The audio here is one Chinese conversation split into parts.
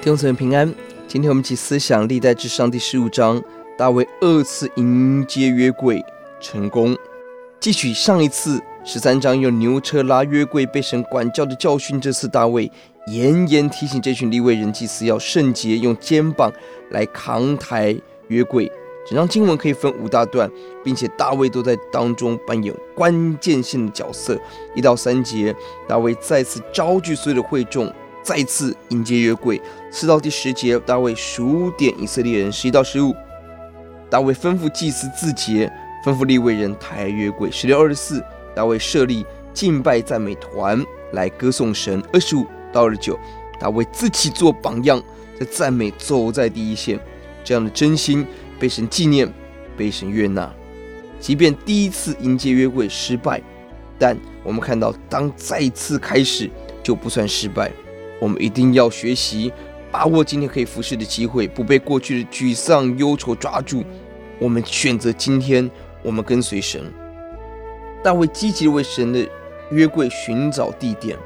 弟兄姊妹平安，今天我们一起思想历代至上第十五章，大卫二次迎接约柜成功。继取上一次十三章用牛车拉约柜被神管教的教训，这次大卫严严提醒这群利未人祭司要圣洁，用肩膀来扛抬约柜。整章经文可以分五大段，并且大卫都在当中扮演关键性的角色。一到三节，大卫再次招聚所有的会众。再次迎接约柜，四到第十节，大卫数点以色列人；十一到十五，大卫吩咐祭司自洁，吩咐利未人抬约柜；十六二十四，大卫设立敬拜赞美团来歌颂神；二十五到二十九，大卫自己做榜样，在赞美走在第一线，这样的真心被神纪念，被神悦纳。即便第一次迎接约柜失败，但我们看到，当再次开始，就不算失败。我们一定要学习，把握今天可以服侍的机会，不被过去的沮丧、忧愁抓住。我们选择今天，我们跟随神。大卫积极为神的约柜寻找地点。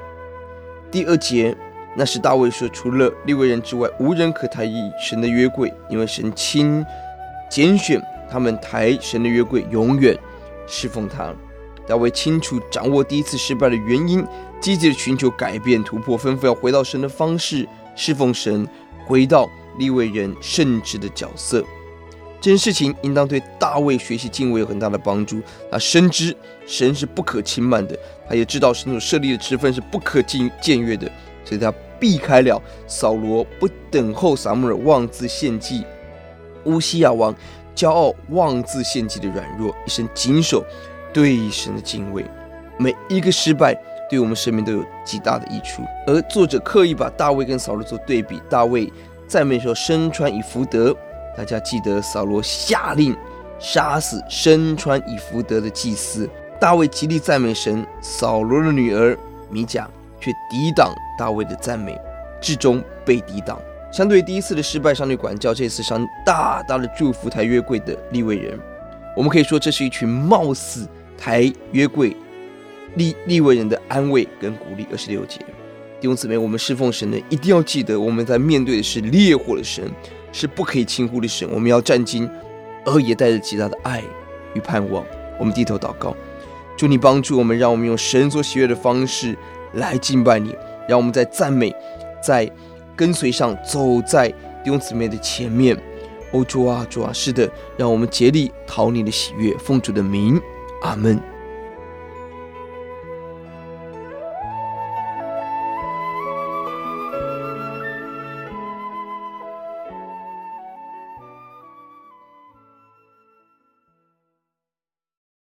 第二节，那时大卫说：“除了利未人之外，无人可抬神的约柜，因为神亲拣选他们抬神的约柜，永远侍奉他。”大卫清楚掌握第一次失败的原因，积极的寻求改变突破，吩咐要回到神的方式侍奉神，回到立位人圣职的角色。这件事情应当对大卫学习敬畏有很大的帮助。他深知神是不可轻慢的，他也知道神所设立的职分是不可僭越的，所以他避开了扫罗不等候撒母耳妄自献祭，乌西亚王骄傲妄自献祭的软弱，一生谨守。对神的敬畏，每一个失败对我们生命都有极大的益处。而作者刻意把大卫跟扫罗做对比，大卫赞美说身穿以弗得，大家记得扫罗下令杀死身穿以弗得的祭司。大卫极力赞美神，扫罗的女儿米甲却抵挡大卫的赞美，至终被抵挡。相对第一次的失败，上帝管教，这次上大大的祝福抬约柜的利未人。我们可以说，这是一群貌似。抬约柜，立立为人的安慰跟鼓励。二十六节，弟兄姊妹，我们侍奉神的一定要记得，我们在面对的是烈火的神，是不可以轻忽的神。我们要战兢，而也带着极大的爱与盼望。我们低头祷告，祝你帮助我们，让我们用神所喜悦的方式来敬拜你，让我们在赞美、在跟随上走在弟兄姊妹的前面。哦，主啊，主啊，是的，让我们竭力讨你的喜悦，奉主的名。阿门。